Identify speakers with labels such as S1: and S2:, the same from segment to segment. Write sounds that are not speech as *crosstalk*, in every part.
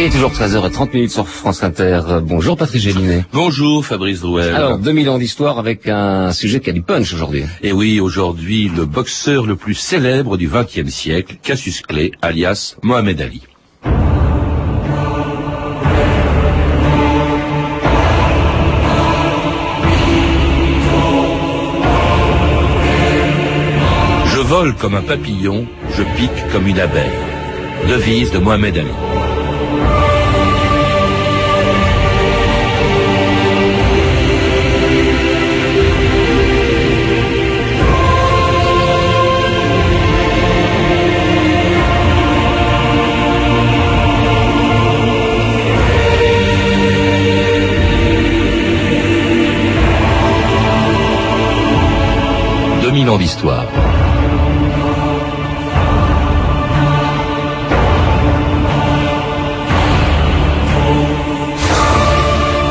S1: Et toujours 13h30 sur France Inter. Bonjour Patrick Gélinet.
S2: Bonjour Fabrice Drouel.
S1: Alors, 2000 ans d'histoire avec un sujet qui a du punch aujourd'hui.
S2: Et oui, aujourd'hui, le boxeur le plus célèbre du XXe siècle, Cassius Clay, alias Mohamed Ali. Je vole comme un papillon, je pique comme une abeille. Devise de Mohamed Ali.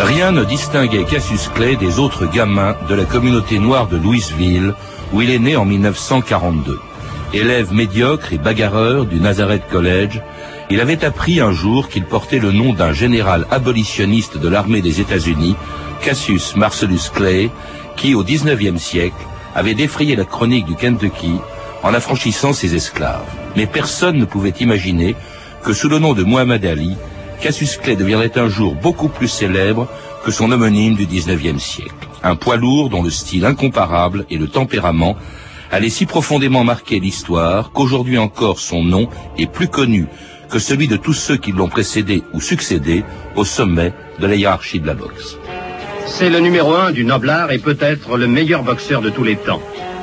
S2: Rien ne distinguait Cassius Clay des autres gamins de la communauté noire de Louisville, où il est né en 1942. Élève médiocre et bagarreur du Nazareth College, il avait appris un jour qu'il portait le nom d'un général abolitionniste de l'armée des États-Unis, Cassius Marcellus Clay, qui, au XIXe siècle, avait défrayé la chronique du Kentucky en affranchissant ses esclaves. Mais personne ne pouvait imaginer que sous le nom de Muhammad Ali, Cassius Clay deviendrait un jour beaucoup plus célèbre que son homonyme du XIXe siècle. Un poids lourd dont le style incomparable et le tempérament allaient si profondément marquer l'histoire qu'aujourd'hui encore son nom est plus connu que celui de tous ceux qui l'ont précédé ou succédé au sommet de la hiérarchie de la boxe.
S3: C'est le numéro un du Noblard et peut-être le meilleur boxeur de tous les temps.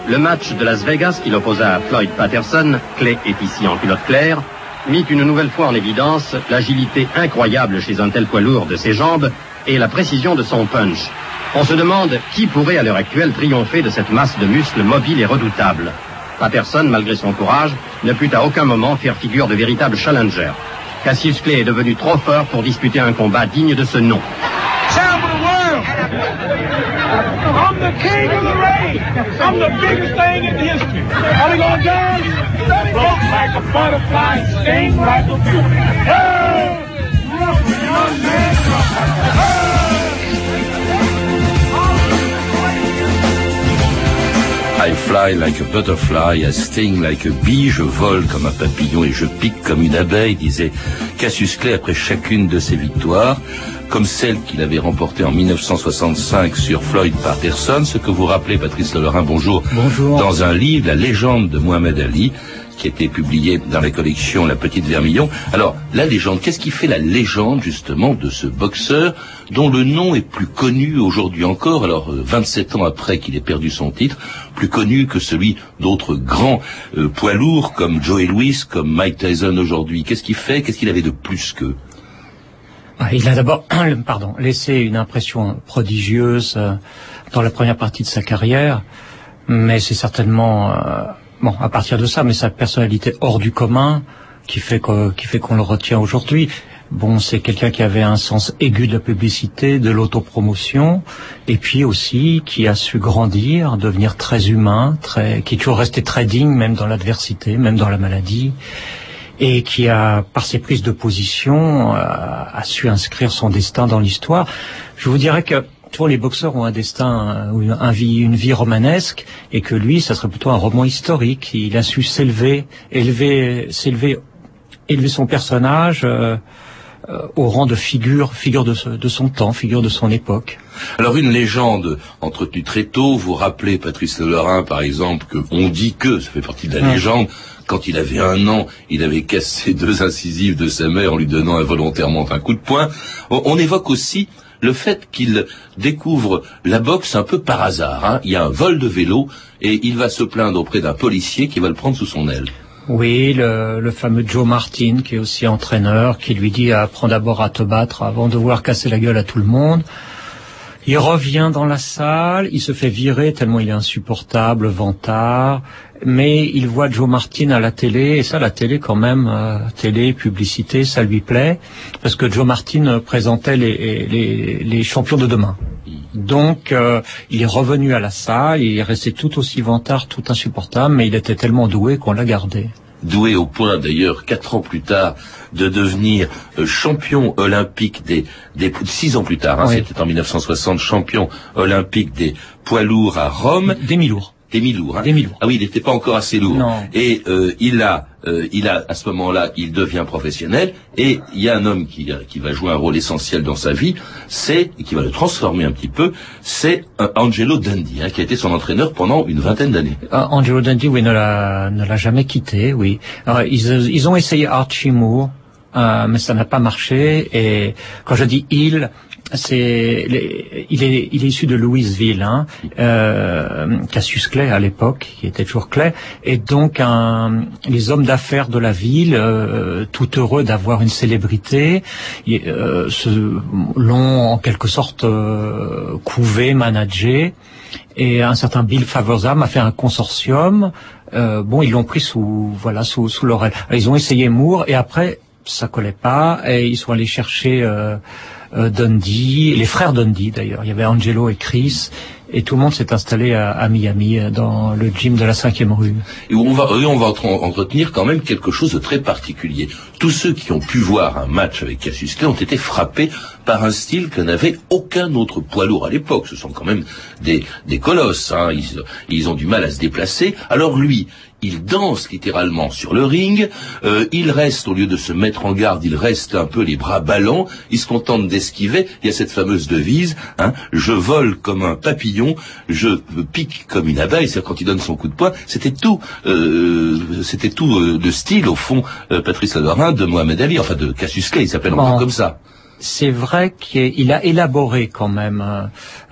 S3: Le match de Las Vegas qui l'opposa à Floyd Patterson, Clay est ici en pilote clair, mit une nouvelle fois en évidence l'agilité incroyable chez un tel poids lourd de ses jambes et la précision de son punch. On se demande qui pourrait à l'heure actuelle triompher de cette masse de muscles mobiles et redoutables. Patterson, malgré son courage, ne put à aucun moment faire figure de véritable challenger. Cassius Clay est devenu trop fort pour disputer un combat digne de ce nom.
S4: I'm the king of the ring. I'm the biggest thing in history. Are to dance? Float like a butterfly, sting like a
S2: I fly like a butterfly, I sting like a bee, je vole comme un papillon et je pique comme une abeille, disait Cassius Clay après chacune de ses victoires comme celle qu'il avait remportée en 1965 sur Floyd Patterson, ce que vous rappelez, Patrice Lelorin, bonjour,
S5: bonjour,
S2: dans un livre, La légende de Mohamed Ali, qui était publié dans la collection La Petite Vermillon. Alors, la légende, qu'est-ce qui fait la légende, justement, de ce boxeur dont le nom est plus connu aujourd'hui encore, alors 27 euh, ans après qu'il ait perdu son titre, plus connu que celui d'autres grands euh, poids lourds comme Joe Louis, comme Mike Tyson aujourd'hui? Qu'est-ce qu'il fait? Qu'est-ce qu'il avait de plus qu'eux?
S5: Il a d'abord *clears throat* pardon, laissé une impression prodigieuse euh, dans la première partie de sa carrière, mais c'est certainement euh, bon à partir de ça, mais sa personnalité hors du commun qui fait qui fait qu'on le retient aujourd'hui. Bon, c'est quelqu'un qui avait un sens aigu de la publicité, de l'autopromotion, et puis aussi qui a su grandir, devenir très humain, très, qui est toujours resté très digne, même dans l'adversité, même dans la maladie et qui a, par ses prises de position, euh, a, su inscrire son destin dans l'histoire. Je vous dirais que tous les boxeurs ont un destin, euh, une, vie, une vie romanesque, et que lui, ça serait plutôt un roman historique. Il a su s'élever, élever, s'élever, élever son personnage. Euh, au rang de figure, figure de, de, son temps, figure de son époque.
S2: Alors une légende entretenue très tôt, vous rappelez Patrice Lorrain par exemple que on dit que, ça fait partie de la légende, quand il avait un an, il avait cassé *laughs* deux incisives de sa mère en lui donnant involontairement un coup de poing. On évoque aussi le fait qu'il découvre la boxe un peu par hasard. Hein. Il y a un vol de vélo et il va se plaindre auprès d'un policier qui va le prendre sous son aile.
S5: Oui, le, fameux Joe Martin, qui est aussi entraîneur, qui lui dit apprends d'abord à te battre avant de vouloir casser la gueule à tout le monde. Il revient dans la salle, il se fait virer tellement il est insupportable, vantard, mais il voit Joe Martin à la télé, et ça, la télé quand même, euh, télé, publicité, ça lui plaît, parce que Joe Martin présentait les, les, champions de demain. Donc, euh, il est revenu à la salle, il est resté tout aussi vantard, tout insupportable, mais il était tellement doué qu'on l'a gardé.
S2: Doué au point d'ailleurs quatre ans plus tard de devenir euh, champion olympique des, des six ans plus tard, hein, c'était en 1960 champion olympique des poids lourds à Rome.
S5: Des mi-lourds.
S2: Des mi-lourds. Hein.
S5: Des mi-lourds.
S2: Ah oui, il n'était pas encore assez lourd.
S5: Non.
S2: Et euh, il a, euh, il a à ce moment-là, il devient professionnel. Et il y a un homme qui, qui va jouer un rôle essentiel dans sa vie, c'est et qui va le transformer un petit peu, c'est euh, Angelo Dundee, hein, qui a été son entraîneur pendant une vingtaine d'années.
S5: Euh, Angelo Dundee, oui, ne l'a ne l'a jamais quitté, oui. Alors, ils, ils ont essayé Archie Moore. Euh, mais ça n'a pas marché. Et quand je dis il, c'est il est il est issu de Louisville, hein, euh, Cassius Clay à l'époque, qui était toujours Clay, et donc un, les hommes d'affaires de la ville, euh, tout heureux d'avoir une célébrité, euh, l'ont en quelque sorte euh, couvé, managé, et un certain Bill Favorsam a fait un consortium. Euh, bon, ils l'ont pris sous voilà sous sous l'oreille. Ils ont essayé Moore et après ça collait pas et ils sont allés chercher euh, Dundee, les frères Dundee d'ailleurs. Il y avait Angelo et Chris et tout le monde s'est installé à, à, Miami dans le gym de la cinquième rue.
S2: Et on va, on va entretenir quand même quelque chose de très particulier. Tous ceux qui ont pu voir un match avec Cassius ont été frappés par un style que n'avait aucun autre poids lourd à l'époque. Ce sont quand même des, des colosses. Hein. Ils, ils ont du mal à se déplacer. Alors lui, il danse littéralement sur le ring, euh, il reste, au lieu de se mettre en garde, il reste un peu les bras ballants, il se contente d'esquiver, il y a cette fameuse devise, hein, je vole comme un papillon, je pique comme une abeille, c'est quand il donne son coup de poing, c'était tout, euh, c'était tout euh, de style, au fond, euh, Patrice Ladorin, de Mohamed Ali, enfin de Cassius Clay, il s'appelle encore comme ça
S5: c'est vrai qu'il a élaboré quand même.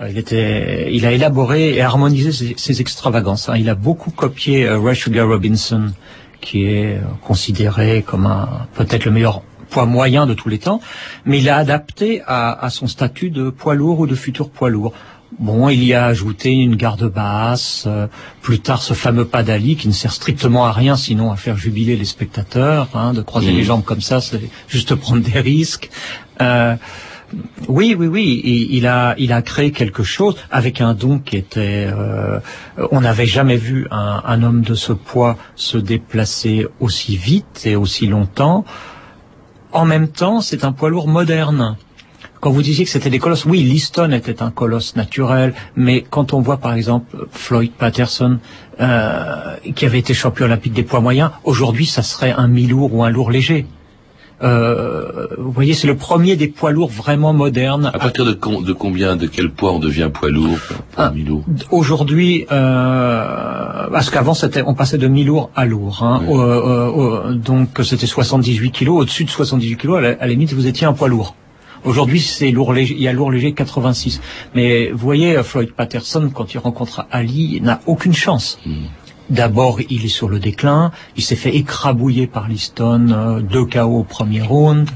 S5: Euh, il était, il a élaboré et harmonisé ses, ses extravagances. Hein. Il a beaucoup copié euh, Ray Sugar Robinson, qui est considéré comme un peut-être le meilleur poids moyen de tous les temps, mais il a adapté à, à son statut de poids lourd ou de futur poids lourd. Bon, il y a ajouté une garde basse, euh, plus tard ce fameux pas d'Ali qui ne sert strictement à rien sinon à faire jubiler les spectateurs, hein, de croiser mmh. les jambes comme ça, c'est juste prendre des risques. Euh, oui, oui, oui, il, il, a, il a créé quelque chose avec un don qui était. Euh, on n'avait jamais vu un, un, homme de ce poids se déplacer aussi vite et aussi longtemps. En même temps, c'est un poids lourd moderne. Quand vous disiez que c'était des colosses, oui, Liston était un colosse naturel, mais quand on voit par exemple Floyd Patterson, euh, qui avait été champion olympique des poids moyens, aujourd'hui, ça serait un mi-lourd ou un lourd léger. Euh, vous voyez, c'est le premier des poids lourds vraiment modernes.
S2: À partir de, de combien, de quel poids on devient poids lourd,
S5: ah, Aujourd'hui, euh, parce qu'avant c'était, on passait de mi-lourd à lourd. Hein, oui. euh, donc c'était 78 kilos. Au-dessus de 78 kilos, à la, à la limite, vous étiez un poids lourd. Aujourd'hui, c'est lourd léger, il y a lourd léger 86. Mais vous voyez, Floyd Patterson, quand il rencontre Ali, n'a aucune chance. Mm. D'abord, il est sur le déclin. Il s'est fait écrabouiller par Liston, euh, deux KO au premier round.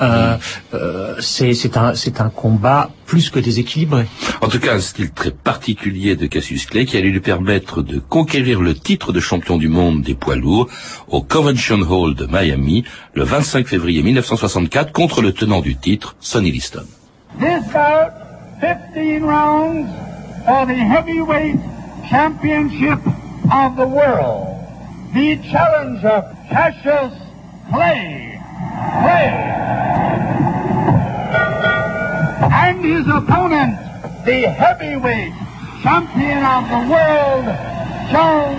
S5: Euh, euh, c'est un, un combat plus que déséquilibré.
S2: En tout cas, un style très particulier de Cassius Clay qui allait lui permettre de conquérir le titre de champion du monde des poids lourds au Convention Hall de Miami le 25 février 1964 contre le tenant du titre, Sonny Liston.
S4: This bout, 15 rounds for the heavyweight championship of the world. The challenger, Cassius Clay. Clay. And his opponent, the heavyweight champion of the world, Charles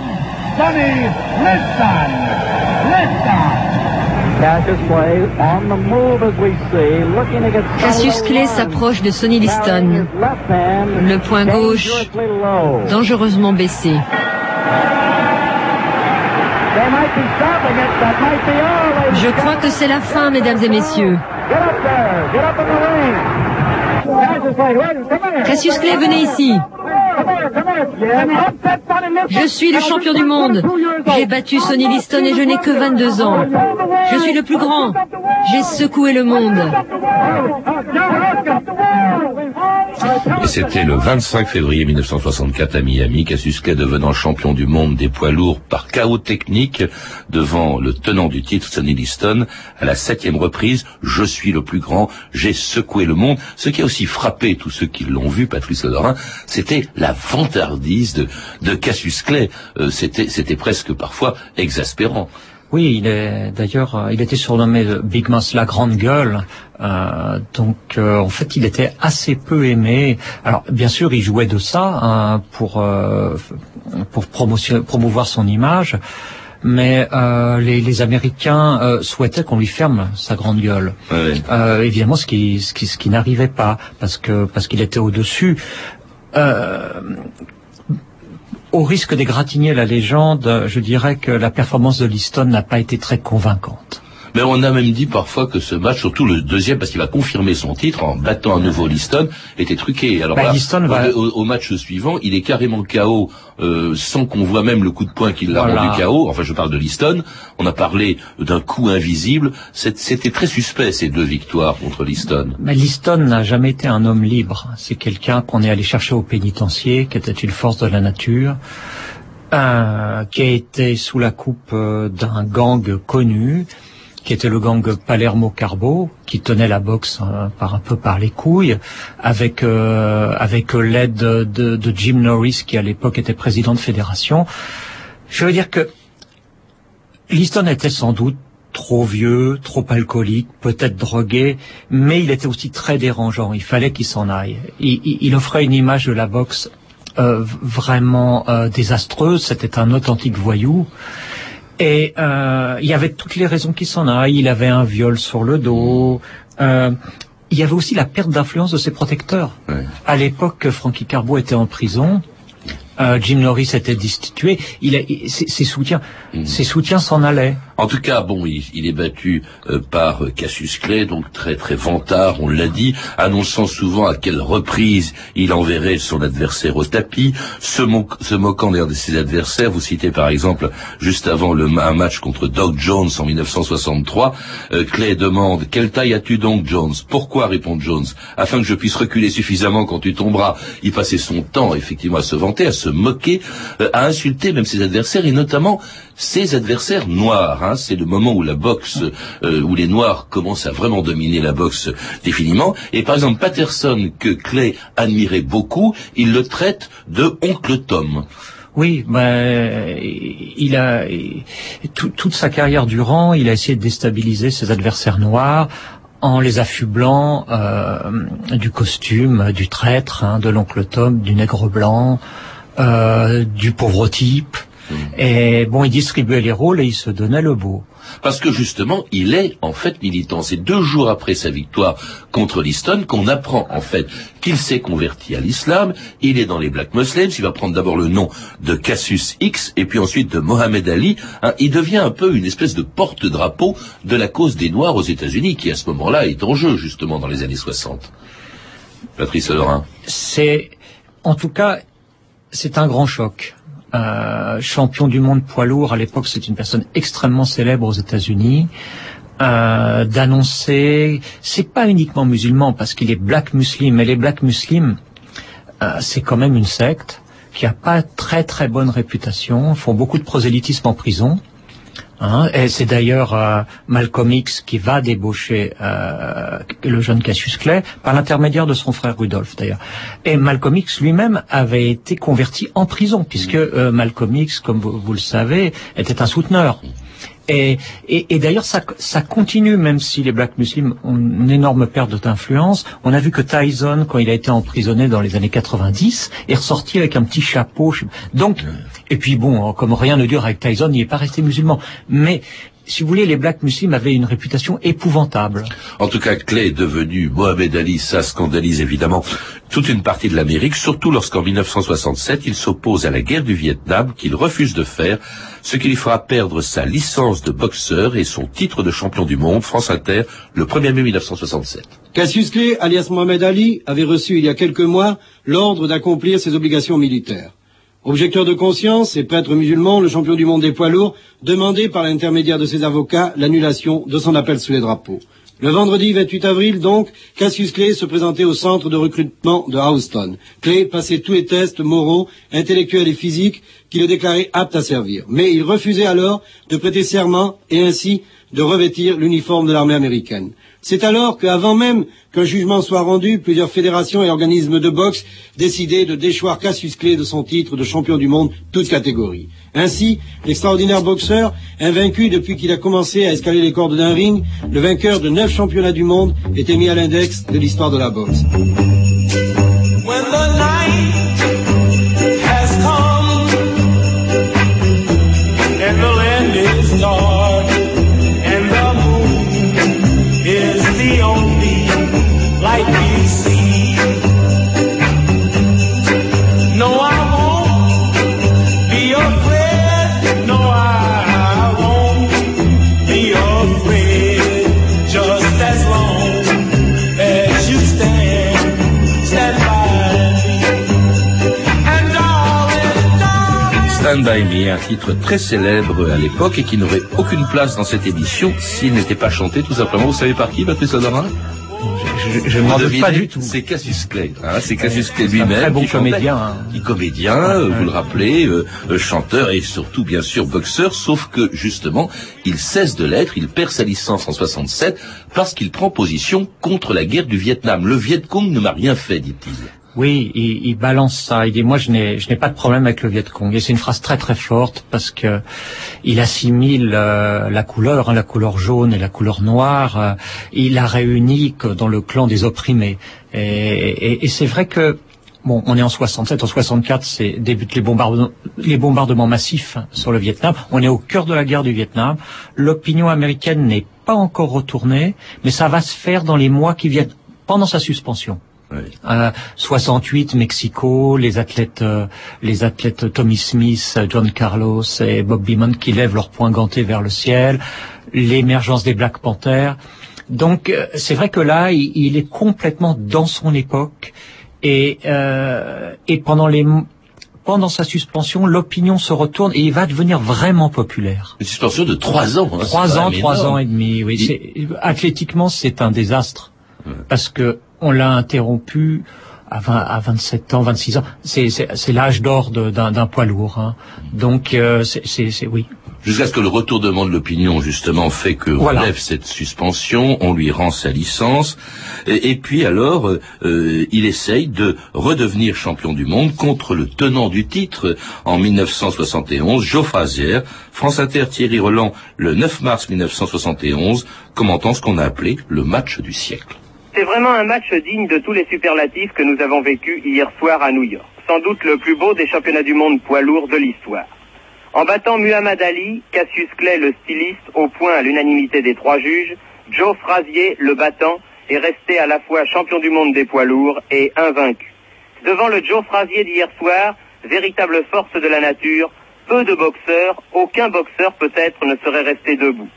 S4: Sonny Liston. Liston.
S6: Cassius Clay s'approche de Sonny Liston, le poing gauche dangereusement baissé. Je crois que c'est la fin, mesdames et messieurs. Cassius Clay, venez ici. Je suis le champion du monde. J'ai battu Sonny Liston et je n'ai que 22 ans. Je suis le plus grand. J'ai secoué le monde.
S2: Et c'était le 25 février 1964 à Miami, Clay devenant champion du monde des poids lourds par chaos technique devant le tenant du titre, Sonny Liston, à la septième reprise. Je suis le plus grand, j'ai secoué le monde. Ce qui a aussi frappé tous ceux qui l'ont vu, Patrice Lodorin, c'était la vantardise de, de Cassius Clay. Euh, c'était, c'était presque parfois exaspérant.
S5: Oui, il est d'ailleurs, euh, il était surnommé Big Moss, la grande gueule. Euh, donc, euh, en fait, il était assez peu aimé. Alors, bien sûr, il jouait de ça hein, pour euh, pour promouvoir son image, mais les, les, Américains souhaitaient qu'on lui ferme sa grande gueule. Évidemment, ce qui ce qui, ce qui n'arrivait pas parce que parce qu'il était au dessus. Euh, au risque d'égratigner la légende, je dirais que la performance de Liston n'a pas été très convaincante.
S2: Mais on a même dit parfois que ce match, surtout le deuxième, parce qu'il va confirmer son titre en battant à nouveau Liston, était truqué. Alors
S5: bah, Liston va...
S2: au, au, match suivant, il est carrément KO euh, sans qu'on voit même le coup de poing qui l'a
S5: Voilà.
S2: rendu KO. Enfin, je parle de Liston. On a parlé d'un coup invisible. C'était très suspect ces deux victoires contre Liston.
S5: Mais Liston n'a jamais été un homme libre. C'est quelqu'un qu'on est allé chercher au pénitencier, qui était une force de la nature, euh, qui a été sous la coupe euh, d'un gang connu, qui était le gang Palermo Carbo, qui tenait la boxe euh, par un peu par les couilles, avec euh, avec l'aide de, de Jim Norris, qui à l'époque était président de fédération. Je veux dire que Liston était sans doute trop vieux, trop alcoolique, peut-être drogué, mais il était aussi très dérangeant. Il fallait qu'il s'en aille. Il, il- il offrait une image de la boxe euh, vraiment euh, désastreuse. C'était un authentique voyou. Et euh, il y avait toutes les raisons qu'il s'en aille. Il avait un viol sur le dos. Euh, il y avait aussi la perte d'influence de ses protecteurs.
S2: Ouais.
S5: À l'époque, Frankie Carbo était en prison. Euh, Jim Norris était destitué. Il a, il- ses, ses soutiens, ses soutiens s'en allaient.
S2: En tout cas, bon, il, il est battu euh, par euh, Cassius Clay, donc très très vantard, on l'a dit, annonçant souvent à quelle reprise il enverrait son adversaire au tapis, se, mo- se moquant d'ailleurs de ses adversaires. Vous citez par exemple, juste avant le, un match contre Doug Jones en 1963, euh, Clay demande « Quelle taille as-tu donc, Jones ?»« Pourquoi ?» répond Jones. « Afin que je puisse reculer suffisamment quand tu tomberas. » Il passait son temps effectivement à se vanter, à se moquer, euh, à insulter même ses adversaires et notamment ses adversaires noirs. hein. C'est le moment où la boxe, euh, où les noirs commencent à vraiment dominer la boxe définitivement. Et par exemple, Patterson, que Clay admirait beaucoup, il le traite de oncle Tom.
S5: Oui, ben, il a toute sa carrière durant, il a essayé de déstabiliser ses adversaires noirs en les affublant euh, du costume, du traître, hein, de l'oncle Tom, du nègre blanc, euh, du pauvre type. Et bon, il distribuait les rôles et il se donnait le beau.
S2: Parce que justement, il est en fait militant. C'est deux jours après sa victoire contre Liston qu'on apprend en fait qu'il s'est converti à l'islam. Il est dans les Black Muslims. Il va prendre d'abord le nom de Cassius X et puis ensuite de Mohamed Ali. Hein, il devient un peu une espèce de porte-drapeau de la cause des Noirs aux États-Unis, qui à ce moment-là est en jeu justement dans les années 60. Patrice Lorrain.
S5: C'est, en tout cas, c'est un grand choc. Euh, champion du monde poids lourd à l'époque, c'est une personne extrêmement célèbre aux États-Unis. Euh, d'annoncer, c'est pas uniquement musulman parce qu'il est black muslim, mais les black muslims, euh, c'est quand même une secte qui a pas très très bonne réputation, font beaucoup de prosélytisme en prison. Hein, et c'est d'ailleurs euh, Malcolm X qui va débaucher euh, le jeune Cassius Clay par l'intermédiaire de son frère Rudolph d'ailleurs. Et Malcolm X lui-même avait été converti en prison puisque euh, Malcolm X, comme vous, vous le savez, était un souteneur. Et, et, et d'ailleurs, ça, ça continue, même si les Black Muslims ont une énorme perte d'influence. On a vu que Tyson, quand il a été emprisonné dans les années 90, est ressorti avec un petit chapeau. Donc, et puis bon, comme rien ne dure avec Tyson, il n'est pas resté musulman. Mais, si vous voulez, les Black Muslims avaient une réputation épouvantable.
S2: En tout cas, Clay est devenu Mohamed Ali, ça scandalise évidemment toute une partie de l'Amérique, surtout lorsqu'en 1967, il s'oppose à la guerre du Vietnam, qu'il refuse de faire, ce qui lui fera perdre sa licence de boxeur et son titre de champion du monde, France Inter, le 1er mai 1967.
S7: Cassius Clay, alias Mohamed Ali, avait reçu il y a quelques mois l'ordre d'accomplir ses obligations militaires. Objecteur de conscience et prêtre musulman, le champion du monde des poids lourds demandait par l'intermédiaire de ses avocats l'annulation de son appel sous les drapeaux. Le vendredi 28 avril, donc, Cassius Clay se présentait au centre de recrutement de Houston. Clay passait tous les tests moraux, intellectuels et physiques qui le déclaraient apte à servir. Mais il refusait alors de prêter serment et ainsi de revêtir l'uniforme de l'armée américaine. C'est alors qu'avant même qu'un jugement soit rendu, plusieurs fédérations et organismes de boxe décidaient de déchoir Cassius Clay de son titre de champion du monde, toute catégorie. Ainsi, l'extraordinaire boxeur, invaincu depuis qu'il a commencé à escalader les cordes d'un ring, le vainqueur de neuf championnats du monde, était mis à l'index de l'histoire de la boxe.
S2: Titre très célèbre à l'époque et qui n'aurait aucune place dans cette émission s'il n'était pas chanté tout simplement. Vous savez par qui, Patrice Odorin
S5: je, ne m'en doute pas du tout.
S2: C'est Cassius Clay. Hein, c'est Cassius Clay lui-même.
S5: Très bon
S2: qui
S5: comédien. Hein.
S2: Qui comédien, euh, vous le rappelez, euh, euh, chanteur et surtout bien sûr boxeur. Sauf que justement, il cesse de l'être. Il perd sa licence en 67 parce qu'il prend position contre la guerre du Vietnam. Le Viet Cong ne m'a rien fait, dit-il.
S5: Oui, il, balance ça. Il dit moi je n'ai je n'ai pas de problème avec le Viet Cong. Et c'est une phrase très très forte parce que il assimile euh, la couleur, hein, la couleur jaune et la couleur noire. Euh, il la réunit dans le clan des opprimés. Et, et, et c'est vrai que Bon, on est en 67, en 64, c'est débutent les bombardements, les bombardements massifs sur le Vietnam. On est au cœur de la guerre du Vietnam. L'opinion américaine n'est pas encore retournée, mais ça va se faire dans les mois qui viennent, pendant sa suspension.
S2: Oui.
S5: Euh, 68 Mexico, les athlètes, euh, les athlètes Tommy Smith, John Carlos et Bob Beamon qui lèvent leurs poings gantés vers le ciel, l'émergence des Black Panthers. Donc euh, c'est vrai que là, il, il, est complètement dans son époque et, euh, et pendant les pendant sa suspension, l'opinion se retourne et il va devenir vraiment populaire.
S2: Une suspension de trois ans. Hein,
S5: trois ans, trois ans et demi. Oui, il... athlétiquement, c'est un désastre
S2: ouais.
S5: parce que on l'a interrompu à, 20, à 27 ans, 26 ans. C'est l'âge d'or d'un poids lourd. Hein. Donc, euh, c'est oui.
S2: Jusqu'à ce que le retournement de l'opinion, justement, fait que
S5: voilà.
S2: relève cette suspension, on lui rend sa licence, et, et puis alors, euh, il essaye de redevenir champion du monde contre le tenant du titre en 1971, Joe Frazier. France Inter Thierry Roland, le 9 mars 1971, commentant ce qu'on a appelé le match du siècle.
S8: C'est vraiment un match digne de tous les superlatifs que nous avons vécus hier soir à New York. Sans doute le plus beau des championnats du monde poids lourd de l'histoire. En battant Muhammad Ali, Cassius Clay le styliste, au point à l'unanimité des trois juges, Joe Frazier, le battant, est resté à la fois champion du monde des poids lourds et invaincu. Devant le Joe Frazier d'hier soir, véritable force de la nature, peu de boxeurs, aucun boxeur peut-être ne serait resté debout.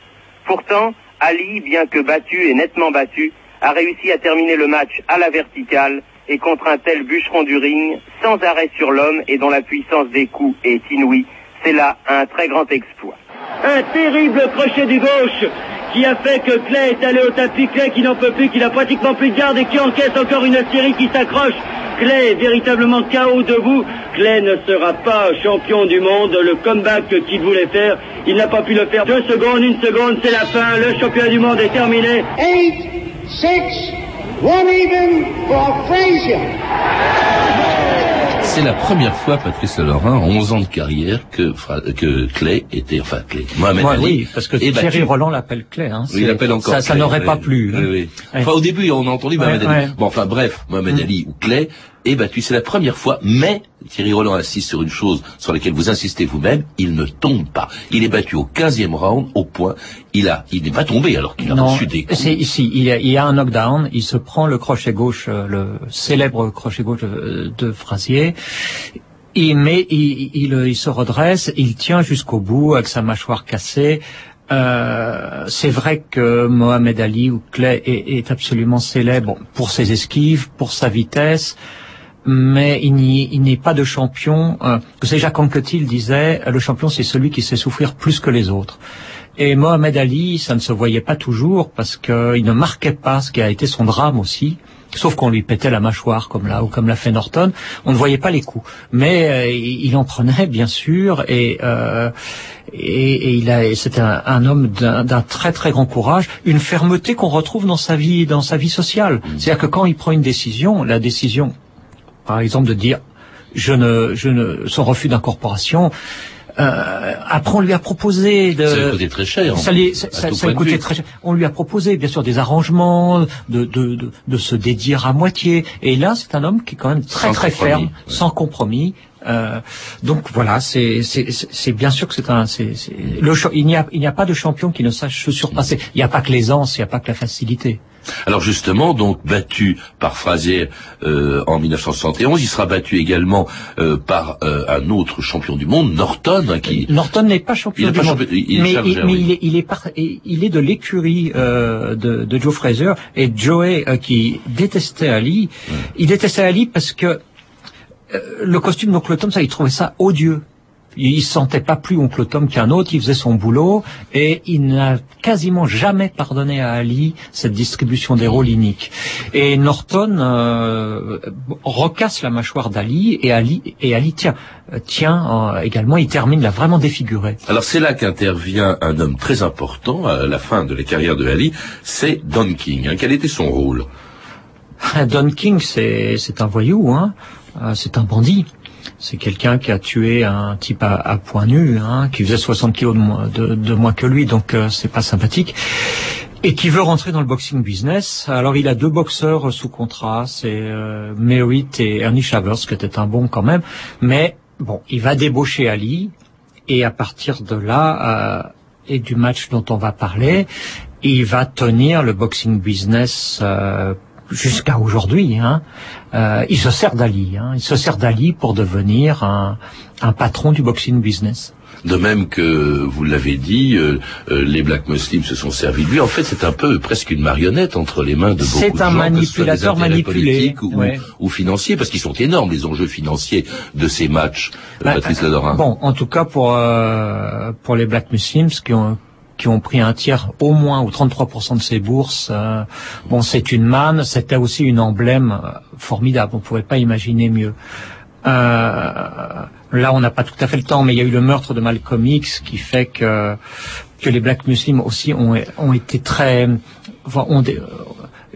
S8: Pourtant, Ali, bien que battu et nettement battu, a réussi à terminer le match à la verticale et contre un tel bûcheron du ring, sans arrêt sur l'homme et dont la puissance des coups est inouïe. C'est là un très grand exploit.
S9: Un terrible crochet du gauche qui a fait que Clay est allé au tapis, Clay qui n'en peut plus, qui n'a pratiquement plus de garde et qui encaisse encore une série qui s'accroche. Clay est véritablement KO debout. Clay ne sera pas champion du monde. Le comeback qu'il voulait faire, il n'a pas pu le faire. Deux secondes, une seconde, c'est la fin. Le championnat du monde est terminé.
S10: Eight, six, one even for Frazier.
S2: C'est la première fois, Patrice Laurent, en 11 ans de carrière, que, que Clay était, enfin Clay, Mohamed
S5: ouais,
S2: Ali.
S5: Oui, parce que Thierry
S2: battu.
S5: Roland l'appelle Clay. Hein,
S2: oui, il l'appelle encore
S5: Ça, ça n'aurait pas plu.
S2: Oui,
S5: hein.
S2: oui. Enfin, au début, on a entendu Mohamed
S5: Ouais,
S2: Ali. Bon, enfin, bref, Mohamed
S5: Mm.
S2: Ali ou Clay est battu. C'est la première fois, mais Thierry Roland insiste sur une chose sur laquelle vous insistez vous-même, il ne tombe pas. Il est battu au 15e round, au point. Il a, il n'est pas tombé alors qu'il a
S5: Non,
S2: reçu des coups.
S5: c'est ici. Il y, a, il y a un knockdown. Il se prend le crochet gauche, euh, le célèbre crochet gauche de, de Frazier. Il, mais il, il, il se redresse, il tient jusqu'au bout avec sa mâchoire cassée. Euh, c'est vrai que Mohamed Ali ou Clay est, est absolument célèbre pour ses esquives, pour sa vitesse, mais il n'est pas de champion. Euh, vous savez, Jacques Anquetil disait, le champion c'est celui qui sait souffrir plus que les autres. Et Mohamed Ali, ça ne se voyait pas toujours parce qu'il ne marquait pas ce qui a été son drame aussi. Sauf qu'on lui pétait la mâchoire comme là ou comme l'a fait Norton, on ne voyait pas les coups. Mais euh, il en prenait bien sûr et euh, et, il a, c'était un, homme d'un très très grand courage, une fermeté qu'on retrouve dans sa vie, dans sa vie sociale. C'est-à-dire que quand il prend une décision, la décision, par exemple, de dire je ne, je ne, son refus d'incorporation, euh, après, on lui a proposé de.
S2: Ça lui coûté très cher.
S5: Ça, lui, ça, ça, très cher. On lui a proposé, bien sûr, des arrangements, de, de, de, de se dédier à moitié. Et là, c'est un homme qui est quand même très très ferme, sans compromis. Euh, donc voilà, c'est bien sûr que c'est un. c'est le, il n'y a, il n'y a pas de champion qui ne sache se surpasser. Il n'y a pas que l'aisance, il n'y a pas que la facilité.
S2: Alors justement, donc battu par Fraser euh, en 1971, il sera battu également euh, par euh, un autre champion du monde, Norton, hein, qui
S5: Norton n'est pas champion du monde, mais, il, est, il, est il est de l'écurie de, de, Joe Fraser et Joey qui détestait Ali. Il détestait Ali parce que le costume d'Oncle Tom, ça, il trouvait ça odieux il se sentait pas plus oncle Tom qu'un autre, il faisait son boulot et il n'a quasiment jamais pardonné à Ali cette distribution des rôles iniques. Et Norton euh, recasse la mâchoire d'Ali et Ali et Ali tient tient euh, également, il termine là vraiment défiguré.
S2: Alors c'est là qu'intervient un homme très important à la fin de la carrière de Ali, c'est Don King. Hein. Quel était son rôle? *laughs*
S5: Don King, c'est c'est un voyou, hein. Euh, c'est un bandit. C'est quelqu'un qui a tué un type à, à point nu, hein, qui faisait 60 kilos de moins, de, moins que lui, donc euh, c'est pas sympathique. Et qui veut rentrer dans le boxing business. Alors il a deux boxeurs sous contrat, c'est euh, Merritt et Ernie Shavers, qui était un bon quand même. Mais bon, il va débaucher Ali, et à partir de là, euh, et du match dont on va parler, il va tenir le boxing business euh, jusqu'à aujourd'hui, hein, euh, il se sert d'Ali. Hein, il se sert d'Ali pour devenir un, un, patron du boxing business.
S2: De même que vous l'avez dit, euh, euh, les Black Muslims se sont servis de lui. En fait, c'est un peu presque une marionnette entre les mains de beaucoup de gens.
S5: C'est un manipulateur manipulé,
S2: ou, ou, financier, parce qu'ils sont énormes les enjeux financiers de ces matchs. Bah, Patrice Ladorin.
S5: Bon, en tout cas pour euh, pour les Black Muslims qui ont qui ont pris un tiers au moins ou 33% de ces bourses. Euh, bon, c'est une manne, c'était aussi une emblème euh, formidable, on ne pouvait pas imaginer mieux. Euh, là, on n'a pas tout à fait le temps, mais il y a eu le meurtre de Malcolm X qui fait que que les Black Muslims aussi ont, ont été très,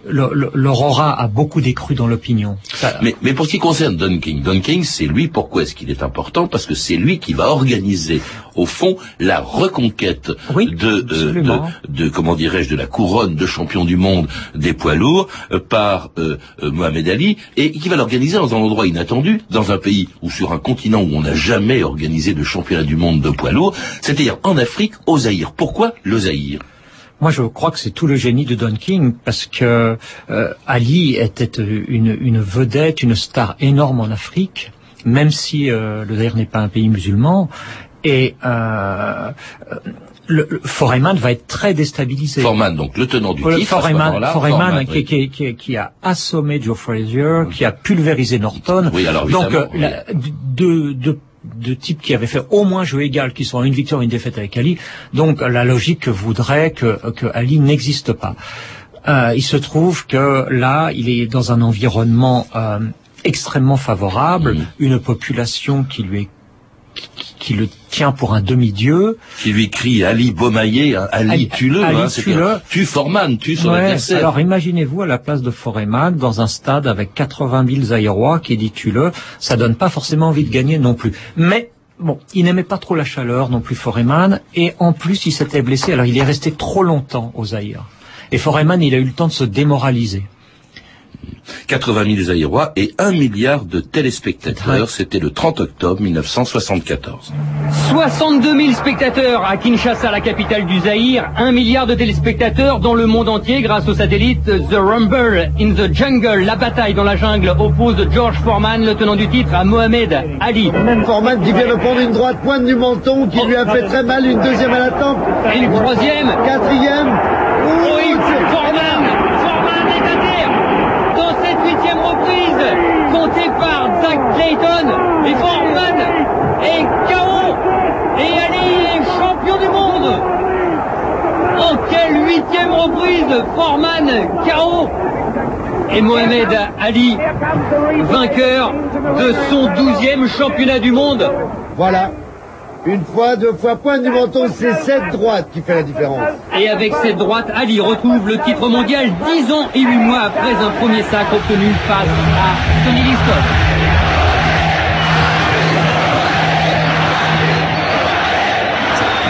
S5: leur aura a beaucoup décru dans l'opinion.
S2: Mais, mais pour ce qui concerne Don King, Don King, c'est lui, pourquoi est-ce qu'il est important? Parce que c'est lui qui va organiser, au fond, la reconquête de, euh, de, comment dirais-je, de la couronne de champion du monde des poids lourds euh, par euh, Mohamed Ali, et qui va l'organiser dans un endroit inattendu, dans un pays ou sur un continent où on n'a jamais organisé de championnat du monde de poids lourds, c'est-à-dire en Afrique, au Zaïre. Pourquoi le Zaïre?
S5: Moi, je crois que c'est tout le génie de Don King parce que euh, Ali était une, une, vedette, une star énorme en Afrique, même si euh, le Zaire n'est pas un pays musulman. Et euh, le, Foreman va être très déstabilisé.
S2: Foreman, donc le tenant du titre.
S5: Foreman, Foreman, qui, qui, qui, qui, a assommé Joe Frazier, qui a pulvérisé Norton.
S2: Oui, alors
S5: donc, de, de de types qui avaient fait au moins jeu égal, qui sont à une victoire, une défaite avec Ali. Donc la logique voudrait que, que Ali n'existe pas. Euh, il se trouve que là, il est dans un environnement euh, extrêmement favorable, une population qui lui est qui le tient pour un demi-dieu.
S2: Qui lui crie Ali Beaumaillé, hein, Ali, tue-le, hein, tu Foreman, tu son adversaire.
S5: Alors imaginez-vous à la place de Foreman dans un stade avec 80 000 Zaïrois qui dit tue-le, ça donne pas forcément envie de gagner non plus. Mais Bon, il n'aimait pas trop la chaleur non plus Foreman, et en plus il s'était blessé, alors il est resté trop longtemps aux Zaïre. Et Foreman, il a eu le temps de se démoraliser.
S2: 80 000 Zaïrois et 1 milliard de téléspectateurs. C'était le 30 octobre 1974.
S11: 62 000 spectateurs à Kinshasa, la capitale du Zaïre. 1 milliard de téléspectateurs dans le monde entier grâce au satellite The Rumble in the Jungle. La bataille dans la jungle oppose George Foreman, le tenant du titre, à Mohamed Ali.
S12: Foreman qui vient de prendre une droite pointe du menton qui lui a fait très mal, une deuxième à la tempe.
S11: Et une troisième.
S12: Quatrième.
S11: Oui, Foreman huitième reprise, comptée par Zach Clayton et Foreman et KO. Et Ali est champion du monde. En quelle huitième reprise Foreman KO et Mohamed Ali, vainqueur de son douzième championnat du monde.
S12: Voilà, Une fois, deux fois, point du menton, c'est cette droite qui fait la différence.
S11: Et avec cette droite, Ali retrouve le titre mondial dix ans et huit mois après un premier sacre obtenu face à Tony Liston.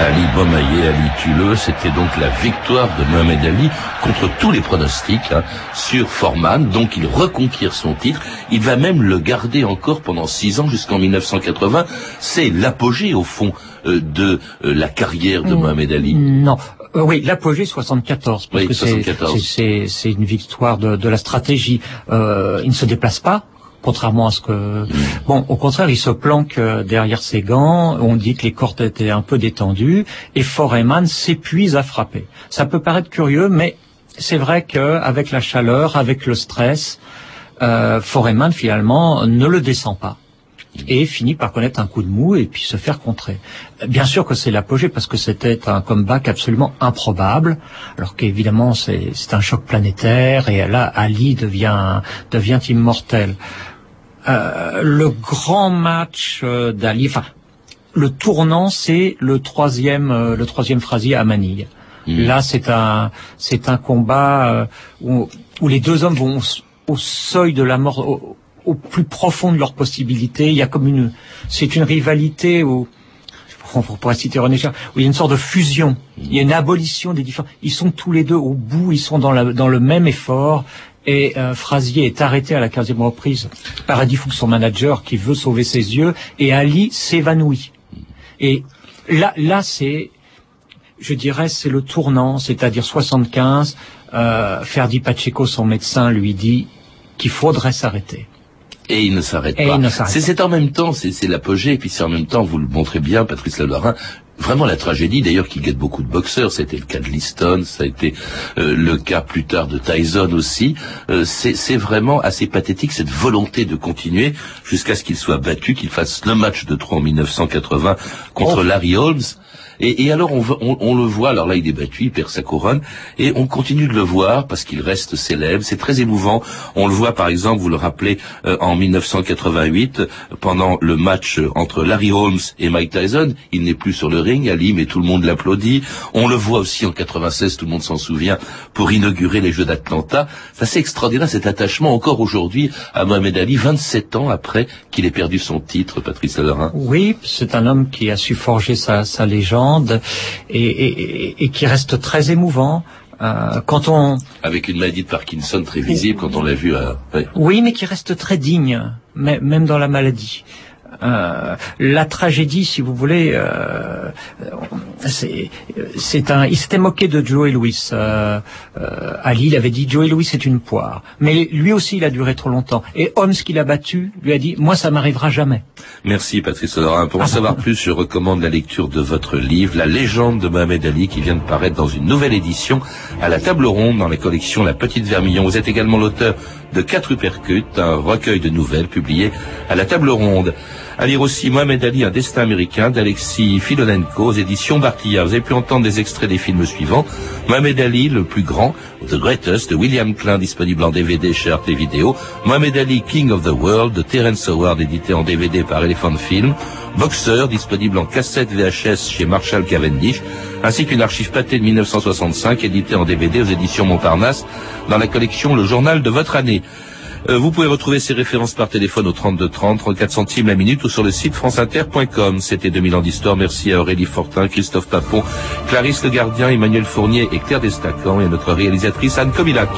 S2: Ali Bomaye, Ali Tuleux, c'était donc la victoire de Mohamed Ali contre tous les pronostics hein, sur Foreman. Donc il reconquiert son titre. Il va même le garder encore pendant six ans jusqu'en 1980. C'est l'apogée au fond euh, de euh, la carrière de
S5: Mm.
S2: Mohamed Ali.
S5: Non. Euh, oui, l'apogée 74, parce
S2: Oui,
S5: que c'est-
S2: 74.
S5: c'est- c'est c'est une victoire de, de la stratégie. Euh, il ne se déplace pas, contrairement à ce que... Bon, au contraire, il se planque euh, derrière ses gants, on dit que les cordes étaient un peu détendues, et Foreman s'épuise à frapper. Ça peut paraître curieux, mais c'est vrai qu'avec la chaleur, avec le stress, euh, Foreman, finalement, ne le descend pas et finit par connaître un coup de mou et puis se faire contrer. Bien sûr que c'est l'apogée parce que c'était un comeback absolument improbable, alors qu'évidemment c'est c'est un choc planétaire et là Ali devient devient immortel. Euh, le grand match euh, d'Ali, enfin le tournant c'est le troisième euh, le troisième phrasier à Manille. Là c'est un c'est un combat euh, où, où les deux hommes vont au, au seuil de la mort. au- au plus profond de leurs possibilités. Il y a comme une, c'est une rivalité où, on pourrait citer René Char, où il y a une sorte de fusion. Il y a une abolition des différents. Ils sont tous les deux au bout, ils sont dans, dans le même effort. Et euh, Frasier est arrêté à la 15e reprise par Fuchs, son manager, qui veut sauver ses yeux, et Ali s'évanouit. Et là, là, c'est, je dirais, c'est le tournant, c'est-à-dire 75. Euh, Ferdi Pacheco, son médecin, lui dit qu'il faudrait s'arrêter.
S2: Et il ne s'arrête pas. C'est c'est en même temps, c'est l'apogée, et puis c'est en même temps, vous le montrez bien, Patrice Lalorin, vraiment la tragédie, d'ailleurs, qui guette beaucoup de boxeurs. Ça a été le cas de Liston, ça a été euh, le cas plus tard de Tyson aussi. Euh, c'est c'est vraiment assez pathétique, cette volonté de continuer jusqu'à ce qu'il soit battu, qu'il fasse le match de 3 en 1980 contre
S5: Oh.
S2: Larry Holmes. Et, et alors on, on, on le voit, alors là il est battu, il perd sa couronne, et on continue de le voir parce qu'il reste célèbre, c'est très émouvant. On le voit par exemple, vous le rappelez, euh, en 1988, euh, pendant le match euh, entre Larry Holmes et Mike Tyson, il n'est plus sur le ring, Ali, mais tout le monde l'applaudit. On le voit aussi en 96, tout le monde s'en souvient, pour inaugurer les Jeux d'Atlanta. C'est assez extraordinaire cet attachement encore aujourd'hui à Mohamed Ali, 27 ans après qu'il ait perdu son titre, Patrice Lalorin.
S5: Oui, c'est un homme qui a su forger sa, sa légende et, et- et- et qui reste très émouvant. Euh, quand on,
S2: Avec une maladie de Parkinson très visible quand on l'a vu à... ouais.
S5: oui, mais qui reste très digne, mê- même dans la maladie. Euh, la tragédie, si vous voulez, euh, c'est c'est un. Il s'était moqué de Joey Louis. Euh, euh, Ali, il avait dit Joey Louis c'est une poire, mais lui aussi il a duré trop longtemps. Et Holmes qui l'a battu lui a dit moi ça m'arrivera jamais.
S2: Merci Patrice Lorrain. Pour en savoir plus, je recommande la lecture de votre livre, La légende de Mohamed Ali, qui vient de paraître dans une nouvelle édition à la table ronde dans la collection La Petite Vermillon. Vous êtes également l'auteur de Quatre Uppercuts, un recueil de nouvelles publié à la table ronde. À lire aussi Mohamed Ali, un destin américain d'Alexis Filonenko aux éditions Bartilla. Vous avez pu entendre des extraits des films suivants. Mohamed Ali, le plus grand, The Greatest, de William Klein, disponible en DVD chez Arte Vidéo. Mohamed Ali, King of the World, de Terence Howard, édité en DVD par Elephant Film. Boxer, disponible en cassette VHS chez Marshall Cavendish, ainsi qu'une archive pâtée de 1965, éditée en DVD aux éditions Montparnasse, dans la collection Le Journal de votre année. Euh, vous pouvez retrouver ces références par téléphone au 32 30, 34 centimes la minute ou sur le site franceinter.com. C'était 2000 ans d'histoire. Merci à Aurélie Fortin, Christophe Papon, Clarisse Le Gardien, Emmanuel Fournier et Claire Destacan et à notre réalisatrice Anne Comilac.